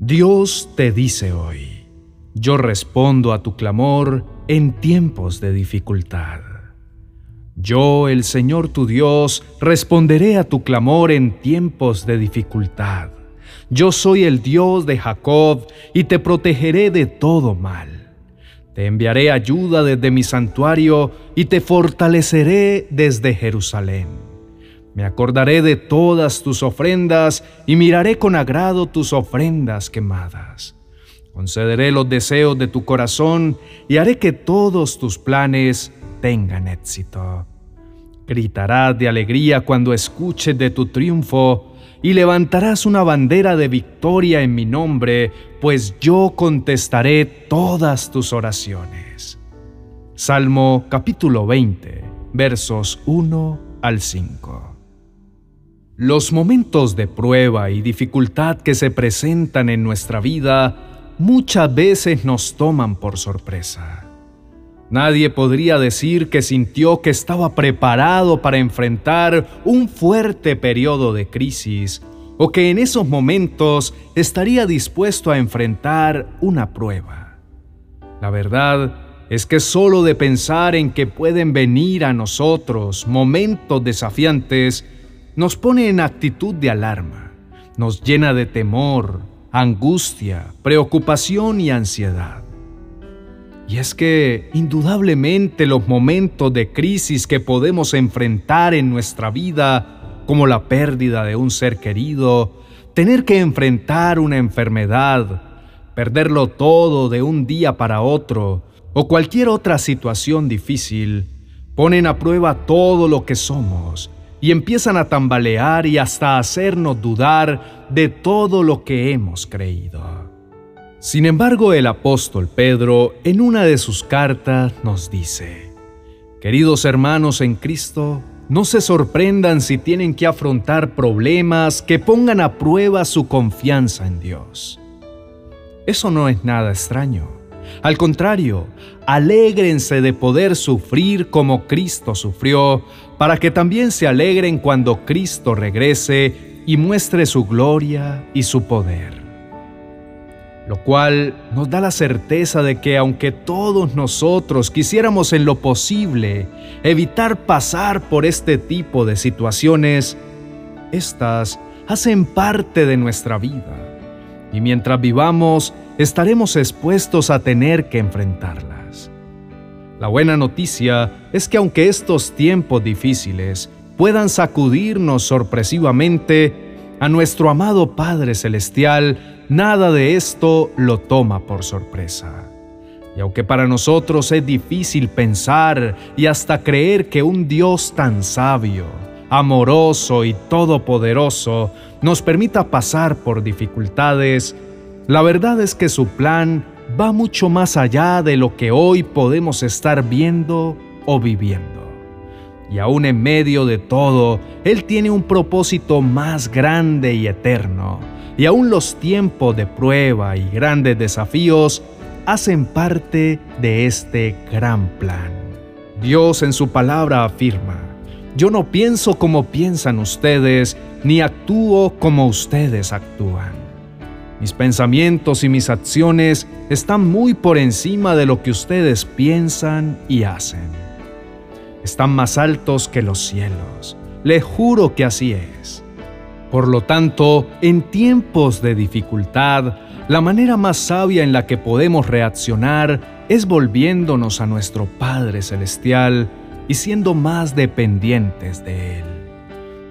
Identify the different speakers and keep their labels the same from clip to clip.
Speaker 1: Dios te dice hoy, yo respondo a tu clamor en tiempos de dificultad. Yo, el Señor tu Dios, responderé a tu clamor en tiempos de dificultad. Yo soy el Dios de Jacob y te protegeré de todo mal. Te enviaré ayuda desde mi santuario y te fortaleceré desde Jerusalén. Me acordaré de todas tus ofrendas y miraré con agrado tus ofrendas quemadas. Concederé los deseos de tu corazón y haré que todos tus planes tengan éxito. Gritarás de alegría cuando escuches de tu triunfo y levantarás una bandera de victoria en mi nombre, pues yo contestaré todas tus oraciones. Salmo capítulo 20, versos 1 al 5. Los momentos de prueba y dificultad que se presentan en nuestra vida muchas veces nos toman por sorpresa. Nadie podría decir que sintió que estaba preparado para enfrentar un fuerte periodo de crisis o que en esos momentos estaría dispuesto a enfrentar una prueba. La verdad es que solo de pensar en que pueden venir a nosotros momentos desafiantes nos pone en actitud de alarma, nos llena de temor, angustia, preocupación y ansiedad. Y es que indudablemente los momentos de crisis que podemos enfrentar en nuestra vida, como la pérdida de un ser querido, tener que enfrentar una enfermedad, perderlo todo de un día para otro, o cualquier otra situación difícil, ponen a prueba todo lo que somos y empiezan a tambalear y hasta hacernos dudar de todo lo que hemos creído. Sin embargo, el apóstol Pedro en una de sus cartas nos dice, Queridos hermanos en Cristo, no se sorprendan si tienen que afrontar problemas que pongan a prueba su confianza en Dios. Eso no es nada extraño. Al contrario, alégrense de poder sufrir como Cristo sufrió, para que también se alegren cuando Cristo regrese y muestre su gloria y su poder. Lo cual nos da la certeza de que aunque todos nosotros quisiéramos en lo posible evitar pasar por este tipo de situaciones, estas hacen parte de nuestra vida. Y mientras vivamos estaremos expuestos a tener que enfrentarlas. La buena noticia es que aunque estos tiempos difíciles puedan sacudirnos sorpresivamente, a nuestro amado Padre Celestial nada de esto lo toma por sorpresa. Y aunque para nosotros es difícil pensar y hasta creer que un Dios tan sabio, amoroso y todopoderoso nos permita pasar por dificultades, la verdad es que su plan va mucho más allá de lo que hoy podemos estar viendo o viviendo. Y aún en medio de todo, Él tiene un propósito más grande y eterno y aún los tiempos de prueba y grandes desafíos hacen parte de este gran plan. Dios en su palabra afirma, yo no pienso como piensan ustedes, ni actúo como ustedes actúan. Mis pensamientos y mis acciones están muy por encima de lo que ustedes piensan y hacen. Están más altos que los cielos. Le juro que así es. Por lo tanto, en tiempos de dificultad, la manera más sabia en la que podemos reaccionar es volviéndonos a nuestro Padre Celestial y siendo más dependientes de Él.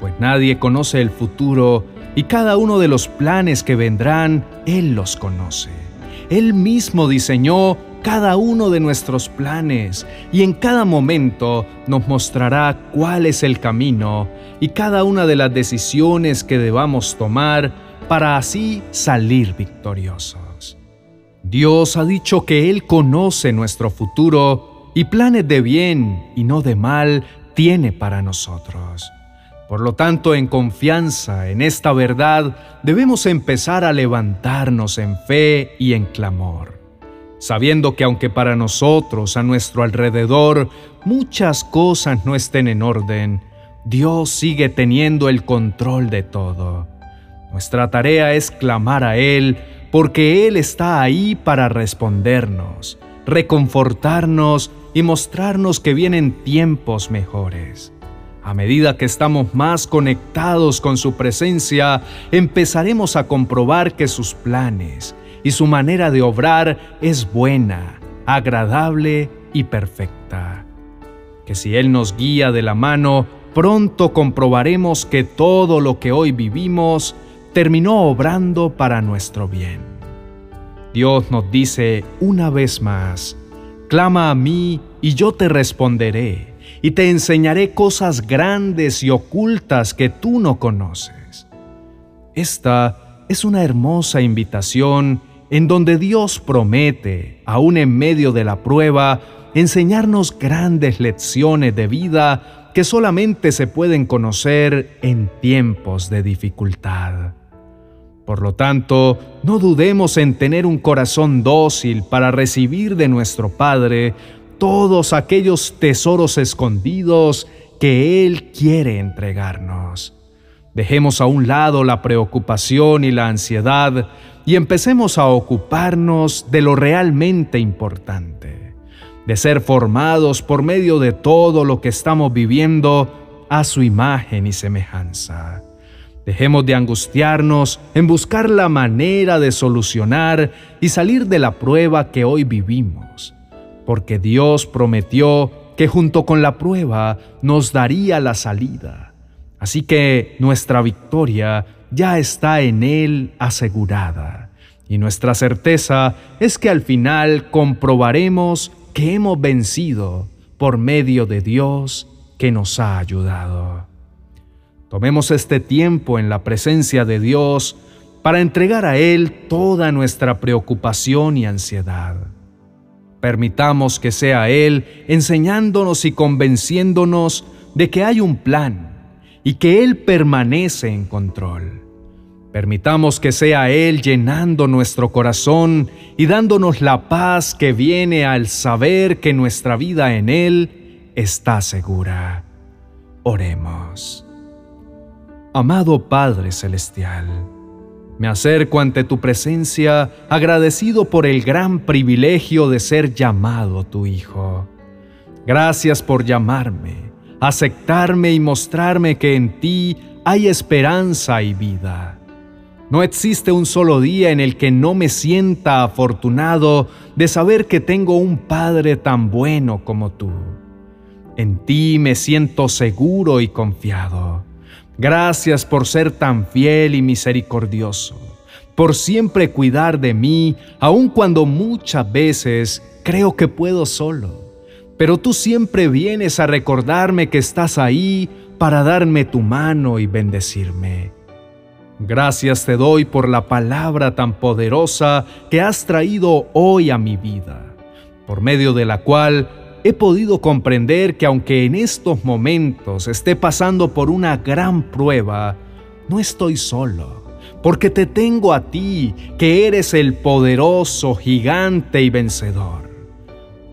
Speaker 1: Pues nadie conoce el futuro y cada uno de los planes que vendrán, Él los conoce. Él mismo diseñó cada uno de nuestros planes y en cada momento nos mostrará cuál es el camino y cada una de las decisiones que debamos tomar para así salir victoriosos. Dios ha dicho que Él conoce nuestro futuro y planes de bien y no de mal tiene para nosotros. Por lo tanto, en confianza en esta verdad, debemos empezar a levantarnos en fe y en clamor sabiendo que aunque para nosotros a nuestro alrededor muchas cosas no estén en orden, Dios sigue teniendo el control de todo. Nuestra tarea es clamar a Él porque Él está ahí para respondernos, reconfortarnos y mostrarnos que vienen tiempos mejores. A medida que estamos más conectados con su presencia, empezaremos a comprobar que sus planes y su manera de obrar es buena, agradable y perfecta. Que si Él nos guía de la mano, pronto comprobaremos que todo lo que hoy vivimos terminó obrando para nuestro bien. Dios nos dice una vez más, clama a mí y yo te responderé, y te enseñaré cosas grandes y ocultas que tú no conoces. Esta es una hermosa invitación en donde Dios promete, aún en medio de la prueba, enseñarnos grandes lecciones de vida que solamente se pueden conocer en tiempos de dificultad. Por lo tanto, no dudemos en tener un corazón dócil para recibir de nuestro Padre todos aquellos tesoros escondidos que Él quiere entregarnos. Dejemos a un lado la preocupación y la ansiedad y empecemos a ocuparnos de lo realmente importante, de ser formados por medio de todo lo que estamos viviendo a su imagen y semejanza. Dejemos de angustiarnos en buscar la manera de solucionar y salir de la prueba que hoy vivimos, porque Dios prometió que junto con la prueba nos daría la salida. Así que nuestra victoria ya está en Él asegurada. Y nuestra certeza es que al final comprobaremos que hemos vencido por medio de Dios que nos ha ayudado. Tomemos este tiempo en la presencia de Dios para entregar a Él toda nuestra preocupación y ansiedad. Permitamos que sea Él enseñándonos y convenciéndonos de que hay un plan y que Él permanece en control. Permitamos que sea Él llenando nuestro corazón y dándonos la paz que viene al saber que nuestra vida en Él está segura. Oremos. Amado Padre Celestial, me acerco ante tu presencia agradecido por el gran privilegio de ser llamado tu Hijo. Gracias por llamarme, aceptarme y mostrarme que en ti hay esperanza y vida. No existe un solo día en el que no me sienta afortunado de saber que tengo un Padre tan bueno como tú. En ti me siento seguro y confiado. Gracias por ser tan fiel y misericordioso, por siempre cuidar de mí, aun cuando muchas veces creo que puedo solo. Pero tú siempre vienes a recordarme que estás ahí para darme tu mano y bendecirme. Gracias te doy por la palabra tan poderosa que has traído hoy a mi vida, por medio de la cual he podido comprender que aunque en estos momentos esté pasando por una gran prueba, no estoy solo, porque te tengo a ti, que eres el poderoso, gigante y vencedor.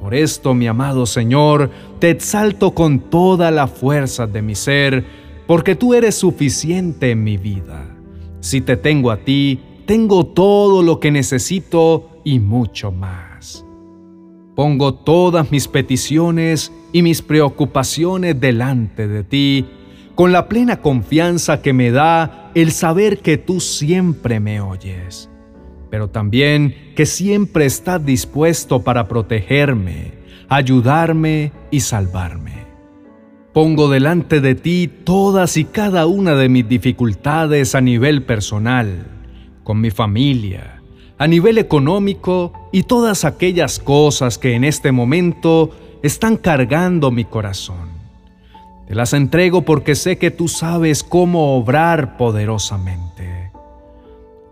Speaker 1: Por esto, mi amado Señor, te exalto con toda la fuerza de mi ser, porque tú eres suficiente en mi vida. Si te tengo a ti, tengo todo lo que necesito y mucho más. Pongo todas mis peticiones y mis preocupaciones delante de ti, con la plena confianza que me da el saber que tú siempre me oyes, pero también que siempre estás dispuesto para protegerme, ayudarme y salvarme. Pongo delante de ti todas y cada una de mis dificultades a nivel personal, con mi familia, a nivel económico y todas aquellas cosas que en este momento están cargando mi corazón. Te las entrego porque sé que tú sabes cómo obrar poderosamente.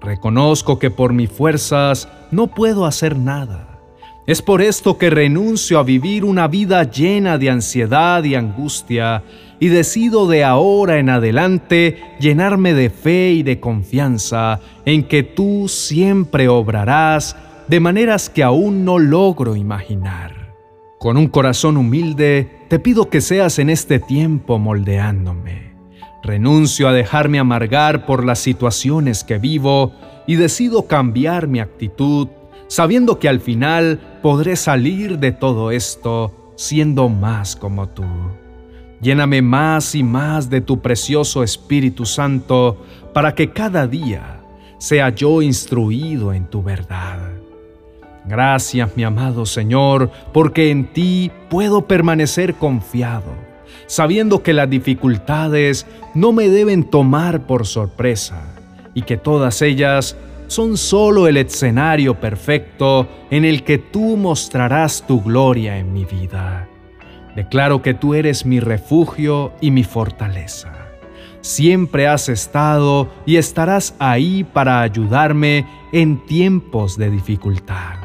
Speaker 1: Reconozco que por mis fuerzas no puedo hacer nada. Es por esto que renuncio a vivir una vida llena de ansiedad y angustia y decido de ahora en adelante llenarme de fe y de confianza en que tú siempre obrarás de maneras que aún no logro imaginar. Con un corazón humilde, te pido que seas en este tiempo moldeándome. Renuncio a dejarme amargar por las situaciones que vivo y decido cambiar mi actitud, sabiendo que al final podré salir de todo esto siendo más como tú. Lléname más y más de tu precioso Espíritu Santo para que cada día sea yo instruido en tu verdad. Gracias, mi amado Señor, porque en ti puedo permanecer confiado, sabiendo que las dificultades no me deben tomar por sorpresa y que todas ellas son solo el escenario perfecto en el que tú mostrarás tu gloria en mi vida. Declaro que tú eres mi refugio y mi fortaleza. Siempre has estado y estarás ahí para ayudarme en tiempos de dificultad.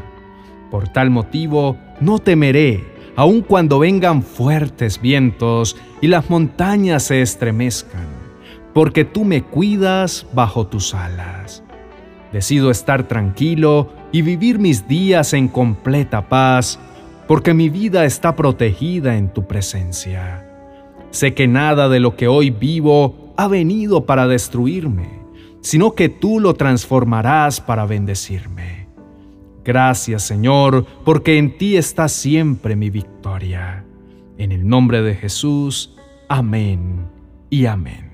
Speaker 1: Por tal motivo, no temeré, aun cuando vengan fuertes vientos y las montañas se estremezcan, porque tú me cuidas bajo tus alas. Decido estar tranquilo y vivir mis días en completa paz, porque mi vida está protegida en tu presencia. Sé que nada de lo que hoy vivo ha venido para destruirme, sino que tú lo transformarás para bendecirme. Gracias Señor, porque en ti está siempre mi victoria. En el nombre de Jesús, amén y amén.